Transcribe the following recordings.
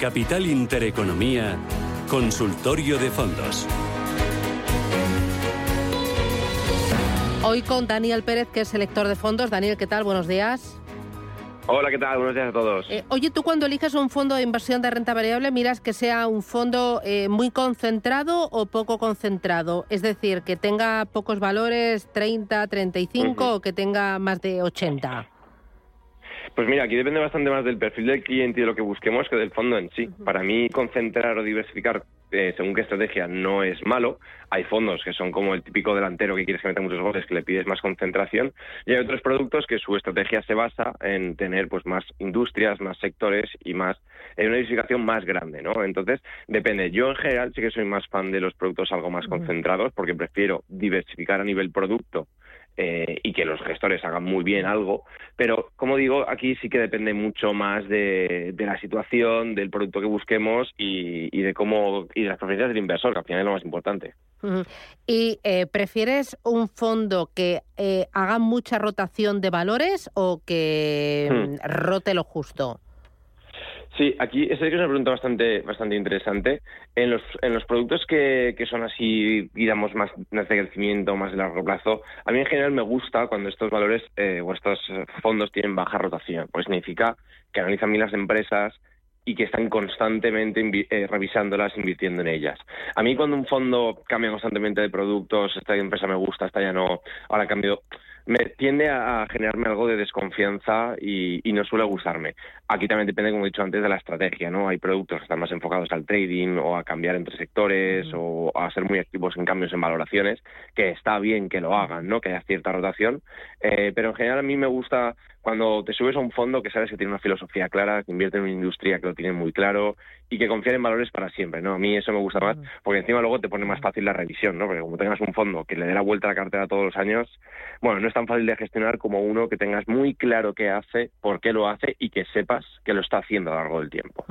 Capital Intereconomía, Consultorio de Fondos. Hoy con Daniel Pérez, que es selector de fondos. Daniel, ¿qué tal? Buenos días. Hola, ¿qué tal? Buenos días a todos. Eh, oye, tú cuando eliges un fondo de inversión de renta variable, miras que sea un fondo eh, muy concentrado o poco concentrado. Es decir, que tenga pocos valores, 30, 35, o que tenga más de 80. Pues mira, aquí depende bastante más del perfil del cliente y de lo que busquemos que del fondo en sí. Para mí, concentrar o diversificar eh, según qué estrategia no es malo. Hay fondos que son como el típico delantero que quieres que meta muchos goles, que le pides más concentración. Y hay otros productos que su estrategia se basa en tener pues más industrias, más sectores y más en una diversificación más grande, ¿no? Entonces, depende. Yo en general sí que soy más fan de los productos algo más concentrados porque prefiero diversificar a nivel producto eh, y que los gestores hagan muy bien algo. Pero, como digo, aquí sí que depende mucho más de, la situación, del producto que busquemos y, de cómo y de las preferencias del inversor, que al final es lo más importante. ¿Y eh, prefieres un fondo que eh, haga mucha rotación de valores o que hmm. rote lo justo? Sí, aquí esa es una pregunta bastante bastante interesante. En los, en los productos que, que son así, digamos, más, de crecimiento, más de largo plazo, a mí en general me gusta cuando estos valores eh, o estos fondos tienen baja rotación, pues significa que analizan bien las empresas, y que están constantemente eh, revisándolas, invirtiendo en ellas. A mí cuando un fondo cambia constantemente de productos, esta empresa me gusta, esta ya no, ahora cambio, me tiende a, generarme algo de desconfianza y, no suele gustarme. Aquí también depende, como he dicho antes, de la estrategia, ¿no? Hay productos que están más enfocados al trading o a cambiar entre sectores o a ser muy activos en cambios en valoraciones, que está bien que lo hagan, ¿no? Que haya cierta rotación, eh, pero en general a mí me gusta cuando te subes a un fondo que sabes que tiene una filosofía clara, que invierte en una industria que lo tiene muy claro y que confía en valores para siempre, ¿no? A mí eso me gusta más, porque encima luego te pone más fácil la revisión, ¿no? Porque como tengas un fondo que le dé la vuelta a la cartera todos los años, bueno, no es tan fácil de gestionar como uno que tengas muy claro qué hace, por qué lo hace y que sepas que lo está haciendo a lo largo del tiempo.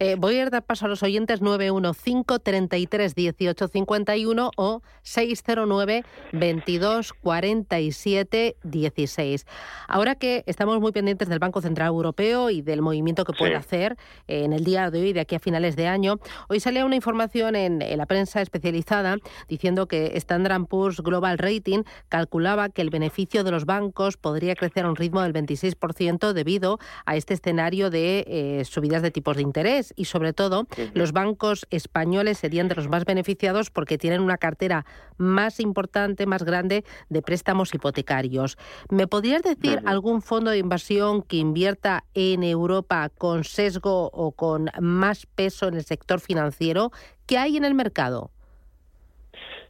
Eh, voy a dar paso a los oyentes 915 33 18 51 o 609 22 47 16. Ahora que estamos muy pendientes del Banco Central Europeo y del movimiento que puede hacer en el día de hoy, de aquí a finales de año. Hoy salía una información en, la prensa especializada diciendo que Standard Poor's Global Rating calculaba que el beneficio de los bancos podría crecer a un ritmo del 26% debido a este escenario de eh, subidas de tipos de interés y sobre todo los bancos españoles serían de los más beneficiados porque tienen una cartera más importante, más grande de préstamos hipotecarios. ¿Me podrías decir algún fondo fondo de inversión que invierta en Europa con sesgo o con más peso en el sector financiero, ¿qué hay en el mercado?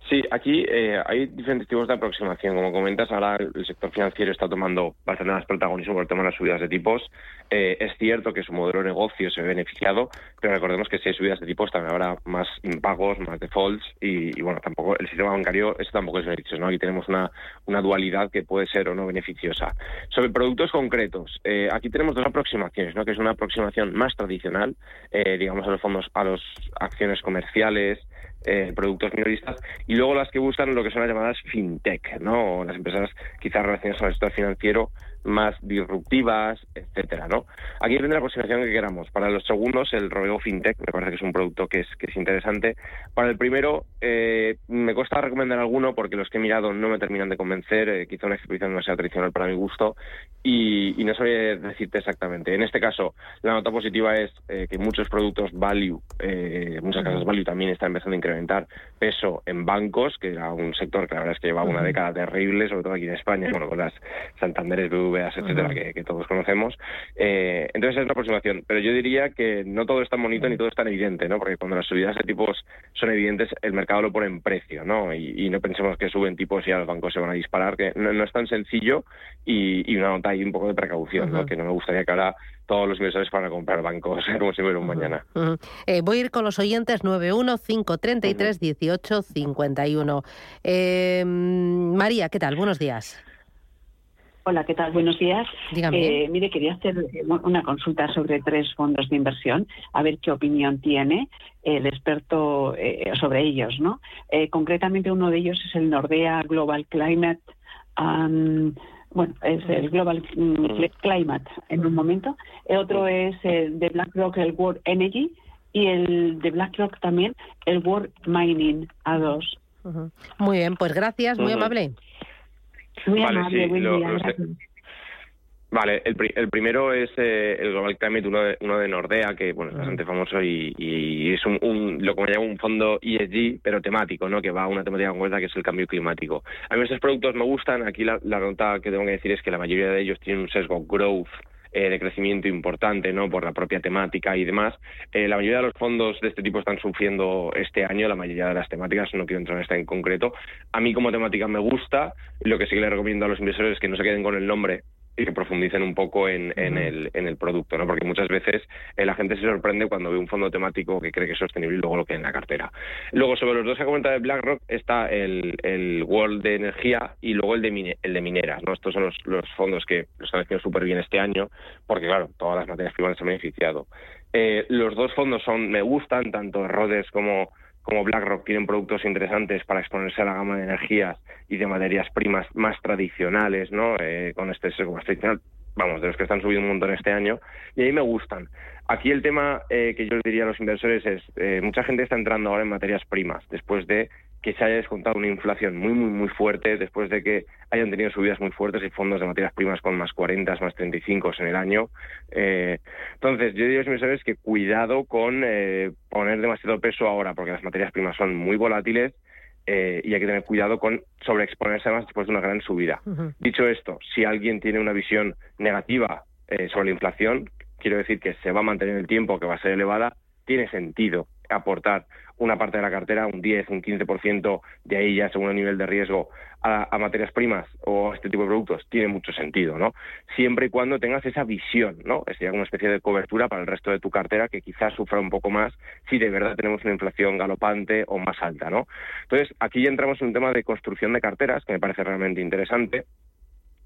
Sí, aquí eh, hay diferentes tipos de aproximación. Como comentas, ahora el sector financiero está tomando bastante más protagonismo por el tema de las subidas de tipos. Eh, es cierto que su modelo de negocio se ve beneficiado, pero recordemos que si hay subidas de tipos también habrá más impagos, más defaults y, bueno, tampoco el sistema bancario eso tampoco es beneficioso. ¿no? Aquí tenemos una, una dualidad que puede ser o no beneficiosa. Sobre productos concretos, eh, aquí tenemos dos aproximaciones, ¿no? que es una aproximación más tradicional, digamos, a los fondos, a las acciones comerciales, eh, productos minoristas y luego las que buscan lo que son las llamadas fintech, ¿no? las empresas quizás relacionadas con el sector financiero más disruptivas, etcétera, ¿no? Aquí depende de la aproximación que queramos. Para los segundos, el rodeo fintech me parece que es un producto que es, que es interesante. Para el primero, eh, me cuesta recomendar alguno porque los que he mirado no me terminan de convencer, eh, quizá una exposición no sea tradicional para mi gusto y, no sabría decirte exactamente. En este caso, la nota positiva es eh, que muchos productos value, muchas casas value también están empezando a incrementar peso en bancos, que era un sector que la verdad es que llevaba una década terrible, sobre todo aquí en España, bueno, con las Santanderes, etcétera, que, todos conocemos. Eh, entonces es una aproximación. Pero yo diría que no todo es tan bonito ni todo es tan evidente, ¿no? Porque cuando las subidas de tipos son evidentes, el mercado lo pone en precio, ¿no? Y, no pensemos que suben tipos y a los bancos se van a disparar, que no, es tan sencillo y, una nota ahí un poco de precaución, ¿no? Que no me gustaría que ahora todos los inversores para comprar bancos, como si fuera un mañana. Eh, voy a ir con los oyentes 915331851. Eh, María, ¿qué tal? Buenos días. Hola, ¿qué tal? Buenos días. Eh, mire, quería hacer una consulta sobre tres fondos de inversión, a ver qué opinión tiene el experto eh, sobre ellos, ¿no? Eh, concretamente, uno de ellos es el Nordea Global Climate bueno, es el Global mm, Climate en un momento. El otro es el de BlackRock, el World Energy, y el de BlackRock también, el World Mining A2. Muy bien, pues gracias, muy amable. Muy amable, buen día. Vale, el, el, primero es eh, el Global Climate, uno de, uno de Nordea, que bueno, es bastante famoso y, es un, lo que me llamo un fondo ESG, pero temático, ¿no? que va a una temática concreta que es el cambio climático. A mí estos productos me gustan, aquí la, la nota que tengo que decir es que la mayoría de ellos tienen un sesgo growth eh, de crecimiento importante, ¿no? Por la propia temática y demás. Eh, la mayoría de los fondos de este tipo están sufriendo este año, la mayoría de las temáticas, no quiero entrar en esta en concreto. A mí como temática me gusta, lo que sí que le recomiendo a los inversores es que no se queden con el nombre y que profundicen un poco en, en, el, en el producto, ¿no? Porque muchas veces eh, la gente se sorprende cuando ve un fondo temático que cree que es sostenible y luego lo que en la cartera. Luego, sobre los dos que ha comentado de BlackRock, está el, el World de Energía y luego el de, el de mineras, ¿no? Estos son los, los fondos que lo están haciendo súper bien este año, porque, claro, todas las materias primas se han beneficiado. Eh, los dos fondos son me gustan, tanto Rhodes como como BlackRock tienen productos interesantes para exponerse a la gama de energías y de materias primas más tradicionales, ¿no? Eh, con este sesgo más tradicional, vamos, de los que están subiendo un montón este año, y ahí me gustan. Aquí el tema eh, que yo les diría a los inversores es, eh, mucha gente está entrando ahora en materias primas, después de que se haya descontado una inflación muy, muy, muy fuerte después de que hayan tenido subidas muy fuertes y fondos de materias primas con más 40, más 35 en el año. Eh, entonces, yo digo a los inversores que cuidado con eh, poner demasiado peso ahora, porque las materias primas son muy volátiles eh, y hay que tener cuidado con sobreexponerse más después de una gran subida. Dicho esto, si alguien tiene una visión negativa sobre la inflación, quiero decir que se va a mantener el tiempo, que va a ser elevada, tiene sentido aportar una parte de la cartera, un 10, un 15% de ahí ya según el nivel de riesgo a, materias primas o a este tipo de productos, tiene mucho sentido, ¿no? Siempre y cuando tengas esa visión, ¿no? Sería una especie de cobertura para el resto de tu cartera que quizás sufra un poco más si de verdad tenemos una inflación galopante o más alta, ¿no? Entonces, aquí ya entramos en un tema de construcción de carteras que me parece realmente interesante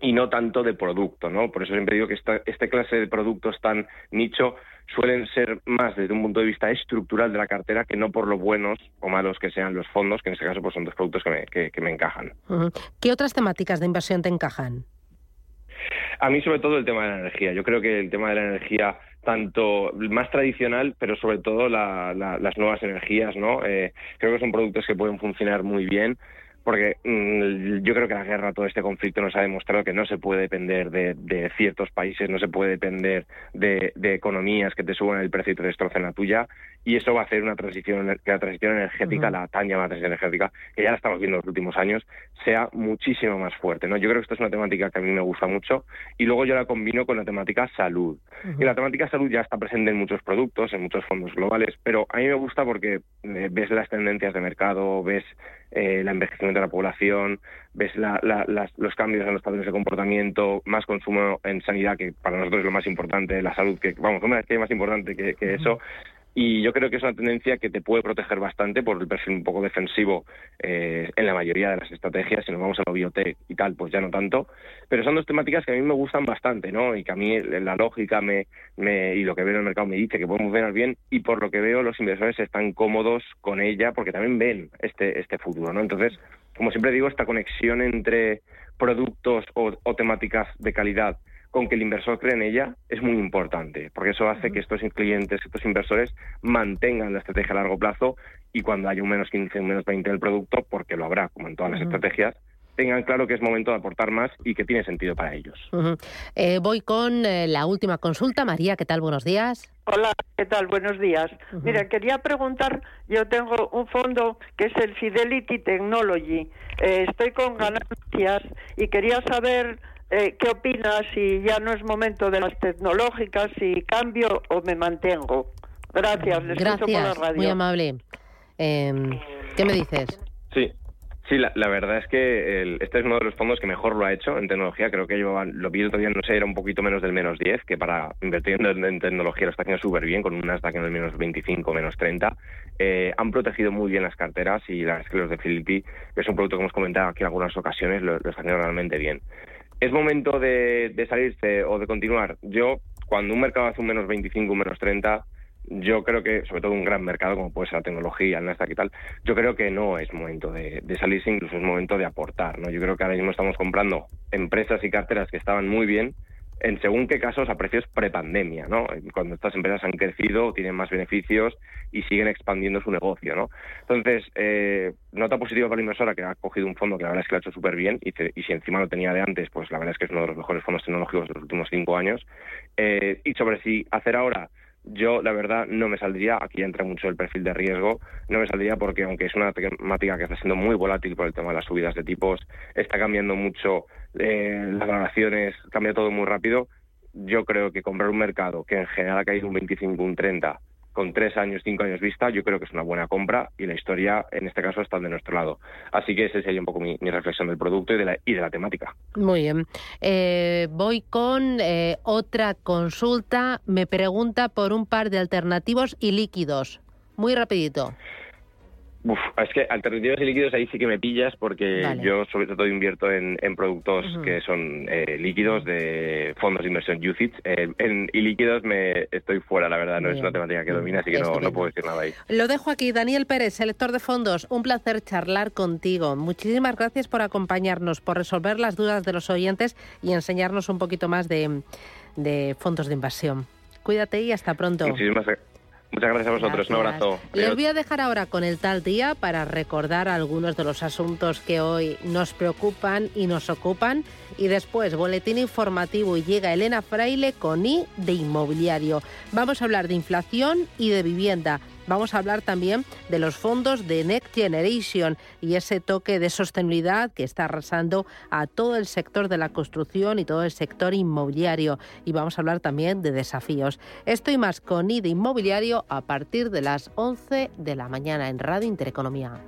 y no tanto de producto, ¿no? Por eso siempre digo que esta, este clase de productos tan nicho suelen ser más desde un punto de vista estructural de la cartera que no por lo buenos o malos que sean los fondos, que en este caso pues son dos productos que me, que, me encajan. ¿Qué otras temáticas de inversión te encajan? A mí sobre todo el tema de la energía. Yo creo que el tema de la energía tanto más tradicional, pero sobre todo las nuevas energías, ¿no? Eh, creo que son productos que pueden funcionar muy bien porque mm, yo creo que la guerra, todo este conflicto nos ha demostrado que no se puede depender de, ciertos países, no se puede depender de, economías que te suban el precio y te destrocen la tuya, y eso va a hacer una transición, que la transición energética, la tan llamada transición energética, que ya la estamos viendo en los últimos años, sea muchísimo más fuerte. ¿no? Yo creo que esto es una temática que a mí me gusta mucho, y luego yo la combino con la temática salud. Y la temática salud ya está presente en muchos productos, en muchos fondos globales, pero a mí me gusta porque eh, ves las tendencias de mercado, ves eh, el envejecimiento de la población, ves los cambios en los patrones de comportamiento, más consumo en sanidad, que para nosotros es lo más importante, la salud, que vamos, una vez que hay más importante que, eso, y yo creo que es una tendencia que te puede proteger bastante por el perfil un poco defensivo eh, en la mayoría de las estrategias. Si nos vamos a lo biotech y tal, pues ya no tanto. Pero son dos temáticas que a mí me gustan bastante, ¿no? Y que a mí la lógica me, me y lo que veo en el mercado me dice que podemos ver bien. Y por lo que veo, los inversores están cómodos con ella porque también ven este, este futuro, ¿no? Entonces, como siempre digo, esta conexión entre productos o temáticas de calidad con que el inversor cree en ella es muy importante, porque eso hace que estos clientes, estos inversores mantengan la estrategia a largo plazo y cuando haya un menos 15, un menos 20 en el producto, porque lo habrá, como en todas las estrategias, tengan claro que es momento de aportar más y que tiene sentido para ellos. Eh, voy con eh, la última consulta. María, ¿qué tal? Buenos días. Hola, ¿qué tal? Buenos días. Mira, quería preguntar, yo tengo un fondo que es el Fidelity Technology. Eh, estoy con ganancias y quería saber eh, ¿Qué opinas si ya no es momento de las tecnológicas, si cambio o me mantengo? Gracias, les Gracias, por la radio. muy amable. Em, ¿Qué me dices? Sí, Sí, la, verdad es que este es uno de los fondos que mejor lo ha hecho en tecnología. Creo que yo lo vi todavía, no sé, era un poquito menos del menos 10, que para invertir en, tecnología lo está haciendo súper bien, con un Nasdaq en el menos 25, menos 30. Eh, han protegido muy bien las carteras y la verdad es que los de Philippi, que es un producto que hemos comentado aquí en algunas ocasiones, lo, lo están haciendo realmente bien. ¿Es momento de, salirse o de continuar? Yo, cuando un mercado hace un menos 25, un menos 30, yo creo que, sobre todo un gran mercado como puede ser la tecnología, el Nasdaq y tal, yo creo que no es momento de, de, salirse, incluso es momento de aportar. ¿no? Yo creo que ahora mismo estamos comprando empresas y carteras que estaban muy bien, en según qué casos a precios prepandemia, ¿no? Cuando estas empresas han crecido, tienen más beneficios y siguen expandiendo su negocio, ¿no? Entonces, eh, nota positiva para la inversora que ha cogido un fondo que la verdad es que lo ha hecho súper bien y, si encima lo tenía de antes, pues la verdad es que es uno de los mejores fondos tecnológicos de los últimos cinco años. Eh, y sobre si hacer ahora yo, la verdad, no me saldría, aquí entra mucho el perfil de riesgo, no me saldría porque aunque es una temática que está siendo muy volátil por el tema de las subidas de tipos, está cambiando mucho eh, las valoraciones, cambia todo muy rápido, yo creo que comprar un mercado que en general ha caído un 25, un 30, con tres años, cinco años vista, yo creo que es una buena compra y la historia, en este caso, está de nuestro lado. Así que esa sería un poco mi, reflexión del producto y de la, y de la temática. Muy bien. Eh, voy con eh, otra consulta. Me pregunta por un par de alternativos y líquidos. Muy rapidito. Uf, es que alternativos y líquidos ahí sí que me pillas porque yo sobre todo invierto en, productos que son eh, líquidos de fondos de inversión UCITS eh, en, y líquidos me estoy fuera, la verdad, no es una temática que domina, así que no, no, puedo decir nada ahí. Lo dejo aquí, Daniel Pérez, selector de fondos, un placer charlar contigo. Muchísimas gracias por acompañarnos, por resolver las dudas de los oyentes y enseñarnos un poquito más de, de fondos de inversión. Cuídate y hasta pronto. Muchísimas gracias. Muchas gracias a vosotros, un abrazo. Les voy a dejar ahora con el tal día para recordar algunos de los asuntos que hoy nos preocupan y nos ocupan. Y después, boletín informativo y llega Elena Fraile con I de inmobiliario. Vamos a hablar de inflación y de vivienda. Vamos a hablar también de los fondos de Next Generation y ese toque de sostenibilidad que está arrasando a todo el sector de la construcción y todo el sector inmobiliario. Y vamos a hablar también de desafíos. Esto y más con IDE Inmobiliario a partir de las 11 de la mañana en Radio Intereconomía.